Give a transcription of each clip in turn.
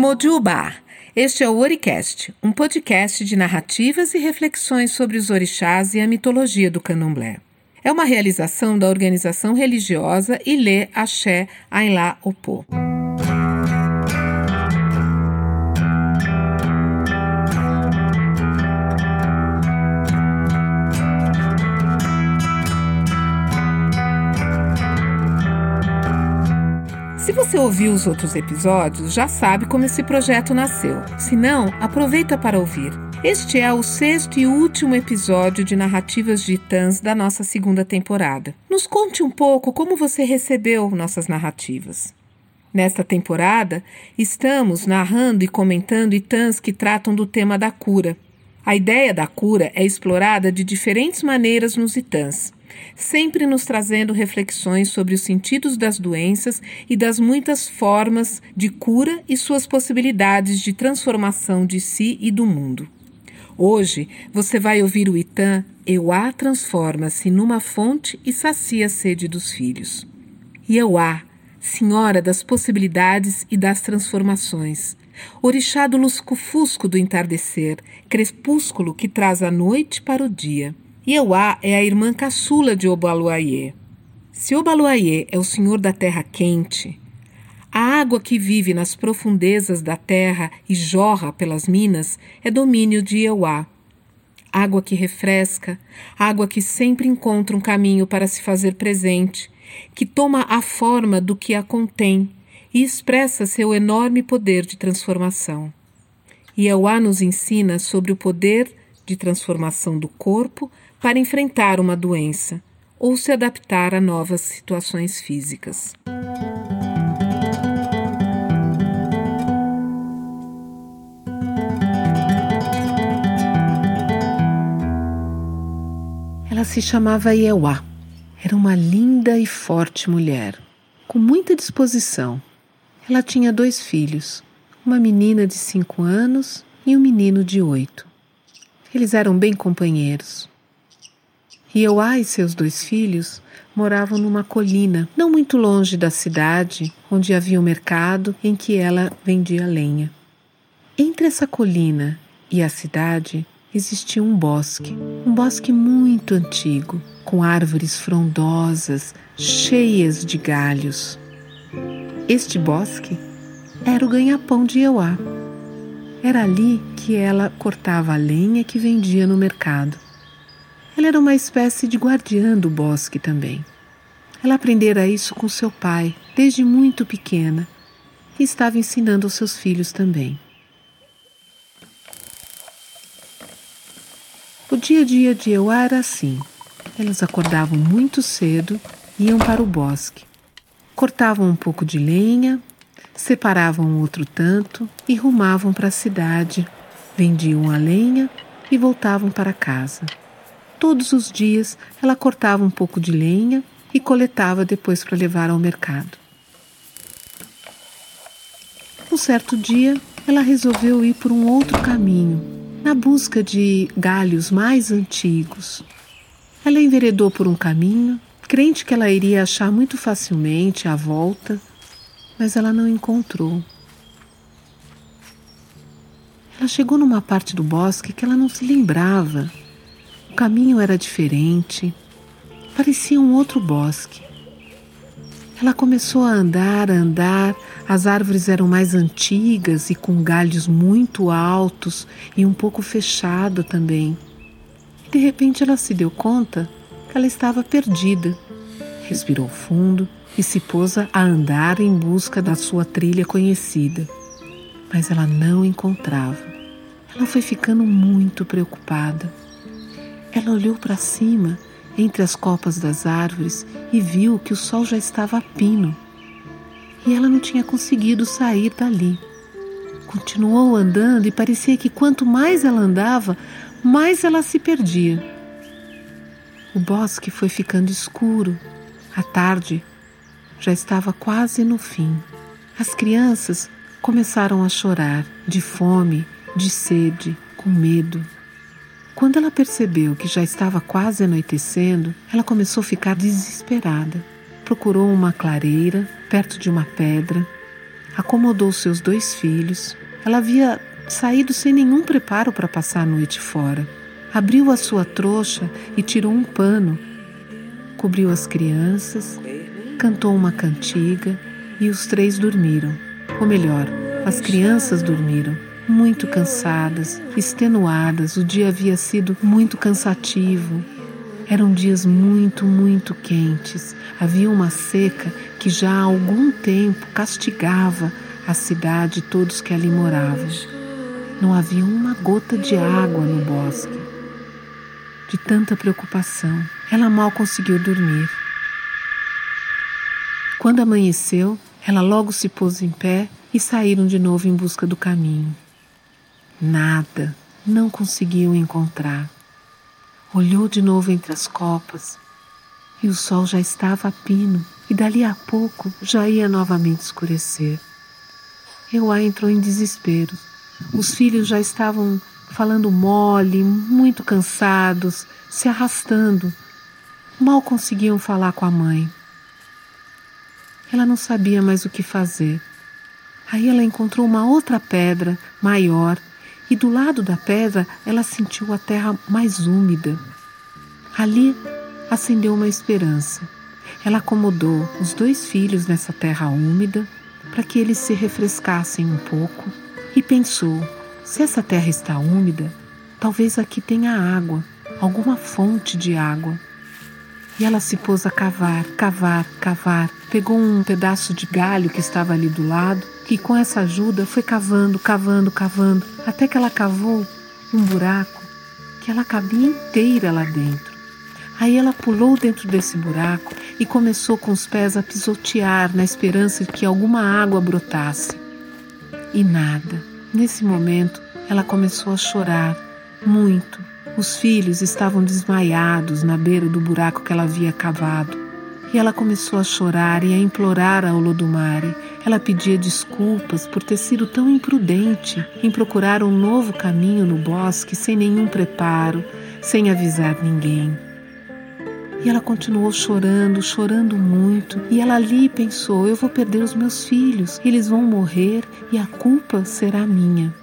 Mojuba. Este é o Oricast, um podcast de narrativas e reflexões sobre os orixás e a mitologia do candomblé. É uma realização da organização religiosa Ilê Axé Ainlá Opô. Se você ouviu os outros episódios, já sabe como esse projeto nasceu. Se não, aproveita para ouvir. Este é o sexto e último episódio de Narrativas de Itãs da nossa segunda temporada. Nos conte um pouco como você recebeu nossas narrativas. Nesta temporada, estamos narrando e comentando Itãs que tratam do tema da cura. A ideia da cura é explorada de diferentes maneiras nos Itãs sempre nos trazendo reflexões sobre os sentidos das doenças e das muitas formas de cura e suas possibilidades de transformação de si e do mundo. Hoje você vai ouvir o Itã Euá transforma-se numa fonte e sacia a sede dos filhos. Euá, senhora das possibilidades e das transformações, orixá do lusco-fusco do entardecer, crepúsculo que traz a noite para o dia. Ieuá é a irmã caçula de Obaluayê. Se Obaluayê é o senhor da terra quente, a água que vive nas profundezas da terra e jorra pelas minas é domínio de Ieuá. Água que refresca, água que sempre encontra um caminho para se fazer presente, que toma a forma do que a contém e expressa seu enorme poder de transformação. Ieuá nos ensina sobre o poder de transformação do corpo para enfrentar uma doença ou se adaptar a novas situações físicas. Ela se chamava Iewa. Era uma linda e forte mulher, com muita disposição. Ela tinha dois filhos, uma menina de cinco anos e um menino de oito. Eles eram bem companheiros. Ioá e seus dois filhos moravam numa colina, não muito longe da cidade, onde havia um mercado em que ela vendia lenha. Entre essa colina e a cidade existia um bosque, um bosque muito antigo, com árvores frondosas, cheias de galhos. Este bosque era o ganha-pão de Euá. Era ali que ela cortava a lenha que vendia no mercado. Ela era uma espécie de guardiã do bosque também. Ela aprendera isso com seu pai desde muito pequena e estava ensinando aos seus filhos também. O dia a dia de Euá era assim. Elas acordavam muito cedo, iam para o bosque, cortavam um pouco de lenha, separavam outro tanto e rumavam para a cidade, vendiam a lenha e voltavam para casa. Todos os dias ela cortava um pouco de lenha e coletava depois para levar ao mercado. Um certo dia, ela resolveu ir por um outro caminho, na busca de galhos mais antigos. Ela enveredou por um caminho, crente que ela iria achar muito facilmente a volta, mas ela não encontrou. Ela chegou numa parte do bosque que ela não se lembrava caminho era diferente, parecia um outro bosque. Ela começou a andar, a andar, as árvores eram mais antigas e com galhos muito altos e um pouco fechado também. De repente ela se deu conta que ela estava perdida. Respirou fundo e se pôs a andar em busca da sua trilha conhecida. Mas ela não encontrava. Ela foi ficando muito preocupada. Ela olhou para cima, entre as copas das árvores, e viu que o sol já estava a pino. E ela não tinha conseguido sair dali. Continuou andando e parecia que quanto mais ela andava, mais ela se perdia. O bosque foi ficando escuro. A tarde já estava quase no fim. As crianças começaram a chorar de fome, de sede, com medo. Quando ela percebeu que já estava quase anoitecendo, ela começou a ficar desesperada. Procurou uma clareira perto de uma pedra, acomodou seus dois filhos. Ela havia saído sem nenhum preparo para passar a noite fora. Abriu a sua trouxa e tirou um pano. Cobriu as crianças, cantou uma cantiga e os três dormiram. Ou melhor, as crianças dormiram, muito cansadas, extenuadas. O dia havia sido muito cansativo. Eram dias muito, muito quentes. Havia uma seca que já há algum tempo castigava a cidade e todos que ali moravam. Não havia uma gota de água no bosque. De tanta preocupação, ela mal conseguiu dormir. Quando amanheceu, ela logo se pôs em pé e saíram de novo em busca do caminho. Nada, não conseguiu encontrar. Olhou de novo entre as copas e o sol já estava a pino e dali a pouco já ia novamente escurecer. Euá entrou em desespero os filhos já estavam falando mole, muito cansados, se arrastando. Mal conseguiam falar com a mãe. Ela não sabia mais o que fazer. Aí ela encontrou uma outra pedra maior e do lado da pedra ela sentiu a terra mais úmida. Ali acendeu uma esperança. Ela acomodou os dois filhos nessa terra úmida para que eles se refrescassem um pouco e pensou: se essa terra está úmida, talvez aqui tenha água, alguma fonte de água. E ela se pôs a cavar, cavar, cavar. Pegou um pedaço de galho que estava ali do lado e, com essa ajuda, foi cavando, cavando, cavando, até que ela cavou um buraco que ela cabia inteira lá dentro. Aí ela pulou dentro desse buraco e começou com os pés a pisotear na esperança de que alguma água brotasse. E nada. Nesse momento, ela começou a chorar muito. Os filhos estavam desmaiados na beira do buraco que ela havia cavado. E ela começou a chorar e a implorar a Olodumare. Ela pedia desculpas por ter sido tão imprudente em procurar um novo caminho no bosque sem nenhum preparo, sem avisar ninguém. E ela continuou chorando, chorando muito. E ela ali pensou: eu vou perder os meus filhos, eles vão morrer e a culpa será minha.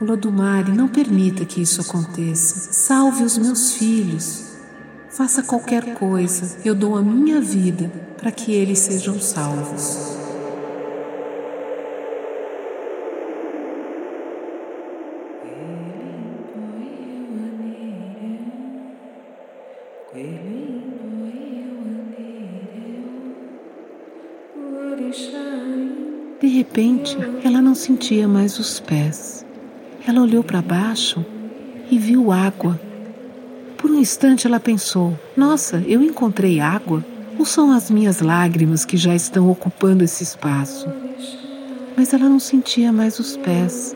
Lodumare, não permita que isso aconteça. Salve os meus filhos. Faça qualquer coisa, eu dou a minha vida para que eles sejam salvos. De repente, ela não sentia mais os pés. Ela olhou para baixo e viu água. Por um instante ela pensou: Nossa, eu encontrei água? Ou são as minhas lágrimas que já estão ocupando esse espaço? Mas ela não sentia mais os pés.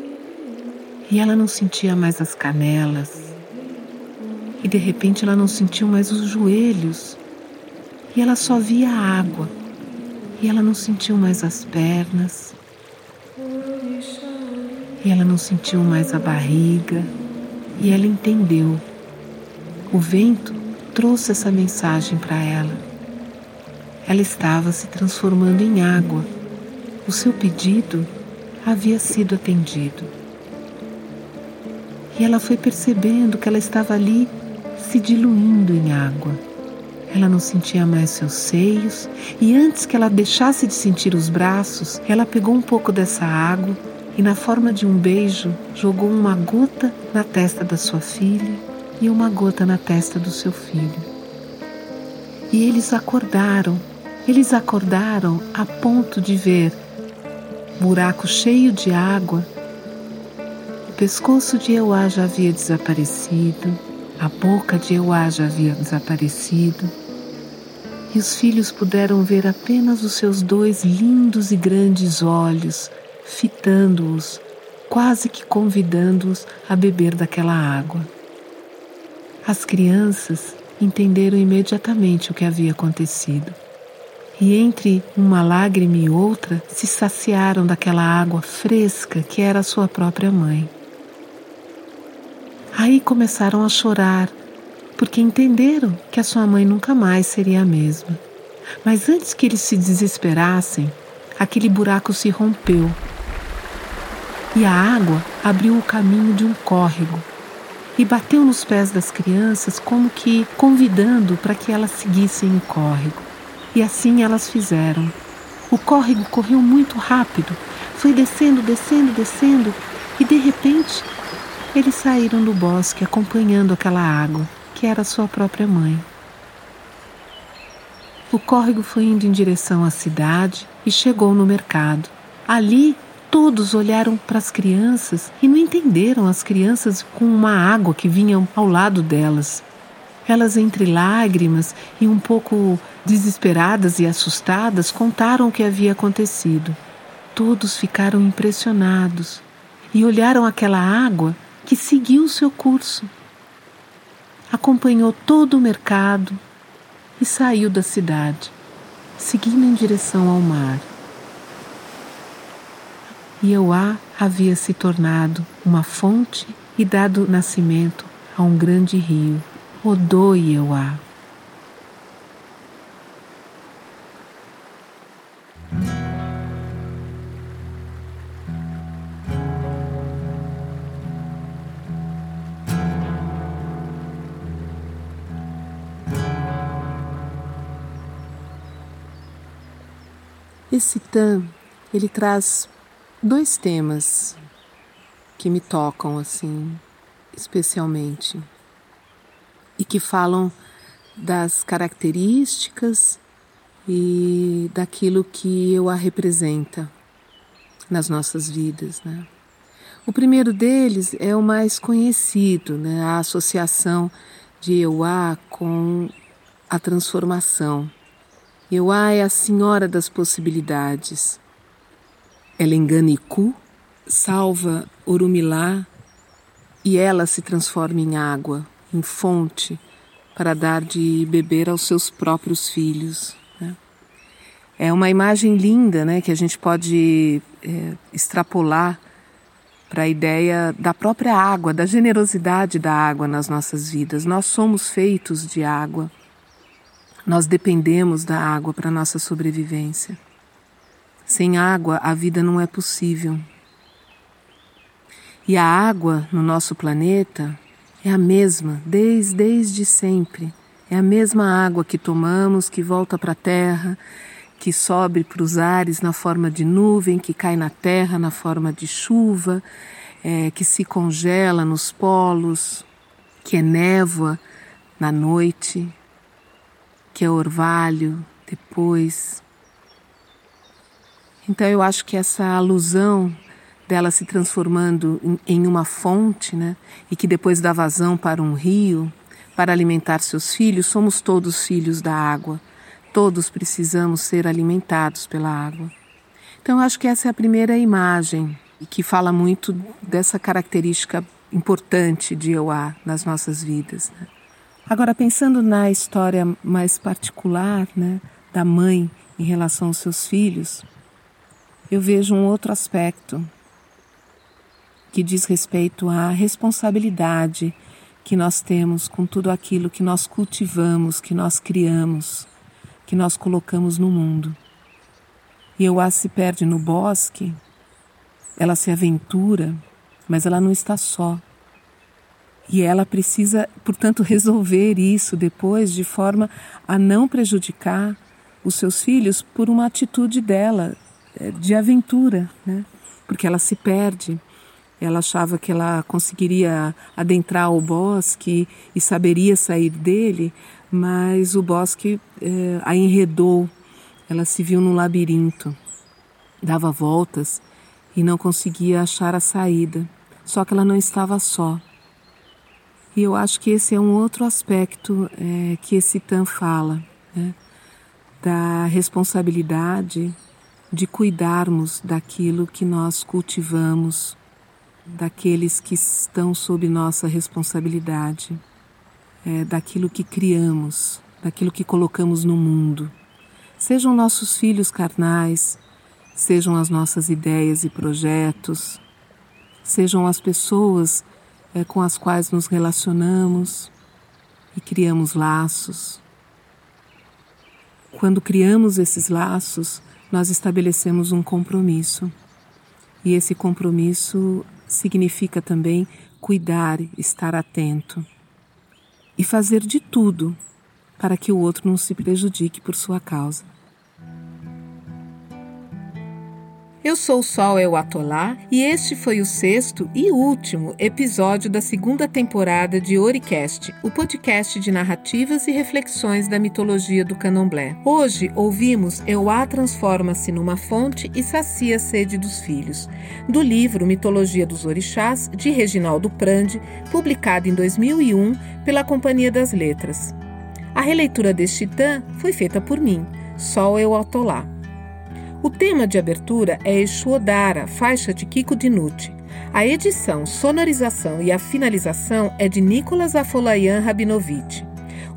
E ela não sentia mais as canelas. E de repente ela não sentiu mais os joelhos. E ela só via a água e ela não sentiu mais as pernas. E ela não sentiu mais a barriga. E ela entendeu. O vento trouxe essa mensagem para ela. Ela estava se transformando em água. O seu pedido havia sido atendido. E ela foi percebendo que ela estava ali se diluindo em água. Ela não sentia mais seus seios e antes que ela deixasse de sentir os braços, ela pegou um pouco dessa água e, na forma de um beijo, jogou uma gota na testa da sua filha e uma gota na testa do seu filho. E eles acordaram, eles acordaram a ponto de ver buraco cheio de água. O pescoço de Euá já havia desaparecido, a boca de Euá já havia desaparecido e os filhos puderam ver apenas os seus dois lindos e grandes olhos, fitando-os, quase que convidando-os a beber daquela água. As crianças entenderam imediatamente o que havia acontecido. E entre uma lágrima e outra se saciaram daquela água fresca que era sua própria mãe. Aí começaram a chorar porque entenderam que a sua mãe nunca mais seria a mesma. Mas antes que eles se desesperassem, aquele buraco se rompeu e a água abriu o caminho de um córrego e bateu nos pés das crianças, como que convidando para que elas seguissem o córrego. E assim elas fizeram. O córrego correu muito rápido, foi descendo, descendo, descendo, e de repente eles saíram do bosque acompanhando aquela água, que era sua própria mãe. O córrego foi indo em direção à cidade e chegou no mercado. Ali Todos olharam para as crianças e não entenderam as crianças com uma água que vinha ao lado delas. Elas, entre lágrimas e um pouco desesperadas e assustadas, contaram o que havia acontecido. Todos ficaram impressionados e olharam aquela água que seguiu seu curso. Acompanhou todo o mercado e saiu da cidade, seguindo em direção ao mar. Ieuá havia se tornado uma fonte e dado nascimento a um grande rio, Odô Ieuá. Esse tan, ele traz dois temas que me tocam assim, especialmente, e que falam das características e daquilo que eu a representa nas nossas vidas, né? O primeiro deles é o mais conhecido, né? A associação de Euá com a transformação. Euá é a senhora das possibilidades. Ela engana Iku, salva Urumilá e ela se transforma em água, em fonte, para dar de beber aos seus próprios filhos. Né? É uma imagem linda né, que a gente pode é, extrapolar para a ideia da própria água, da generosidade da água nas nossas vidas. Nós somos feitos de água, nós dependemos da água para nossa sobrevivência. Sem água, a vida não é possível. E a água no nosso planeta é a mesma desde, desde sempre. É a mesma água que tomamos, que volta para a terra, que sobe para os ares na forma de nuvem, que cai na terra na forma de chuva, é, que se congela nos polos, que é névoa na noite, que é orvalho depois. Então eu acho que essa alusão dela se transformando em, em uma fonte, né, e que depois dá vazão para um rio, para alimentar seus filhos, somos todos filhos da água. Todos precisamos ser alimentados pela água. Então, eu acho que essa é a primeira imagem que fala muito dessa característica importante de Euá nas nossas vidas. Né? Agora, pensando na história mais particular né, da mãe em relação aos seus filhos, eu vejo um outro aspecto que diz respeito à responsabilidade que nós temos com tudo aquilo que nós cultivamos, que nós criamos, que nós colocamos no mundo. E Euá se perde no bosque, ela se aventura, mas ela não está só. E ela precisa, portanto, resolver isso depois de forma a não prejudicar os seus filhos por uma atitude dela de aventura, né? porque ela se perde. Ela achava que ela conseguiria adentrar o bosque e saberia sair dele, mas o bosque eh, a enredou. Ela se viu num labirinto, dava voltas e não conseguia achar a saída. Só que ela não estava só. E eu acho que esse é um outro aspecto eh, que esse Tan fala, né? da responsabilidade de cuidarmos daquilo que nós cultivamos, daqueles que estão sob nossa responsabilidade, é, daquilo que criamos, daquilo que colocamos no mundo. Sejam nossos filhos carnais, sejam as nossas ideias e projetos, sejam as pessoas é, com as quais nos relacionamos e criamos laços. Quando criamos esses laços, nós estabelecemos um compromisso. E esse compromisso significa também cuidar, estar atento e fazer de tudo para que o outro não se prejudique por sua causa. Eu sou Sol El Atolá e este foi o sexto e último episódio da segunda temporada de Oricast, o podcast de narrativas e reflexões da mitologia do candomblé. Hoje ouvimos Euá transforma-se numa fonte e sacia a sede dos filhos, do livro Mitologia dos Orixás, de Reginaldo Prandi, publicado em 2001 pela Companhia das Letras. A releitura deste titã foi feita por mim, Sol El Atolá. O tema de abertura é Exuodara, faixa de Kiko Dinucci. A edição, sonorização e a finalização é de Nicolas Afolayan Rabinovich.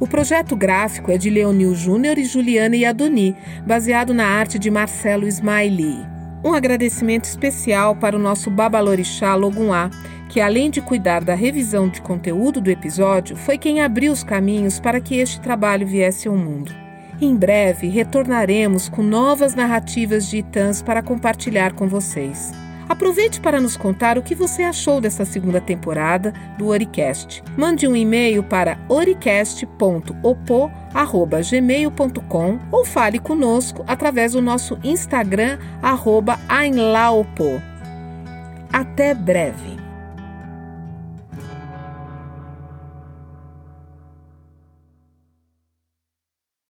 O projeto gráfico é de Leonil Júnior e Juliana Yadoni, baseado na arte de Marcelo Smiley. Um agradecimento especial para o nosso Babalorixá Loguná, que além de cuidar da revisão de conteúdo do episódio, foi quem abriu os caminhos para que este trabalho viesse ao mundo. Em breve retornaremos com novas narrativas de Itãs para compartilhar com vocês. Aproveite para nos contar o que você achou dessa segunda temporada do Oricast. Mande um e-mail para oricast.opo@gmail.com ou fale conosco através do nosso Instagram @ainlaopo. Até breve.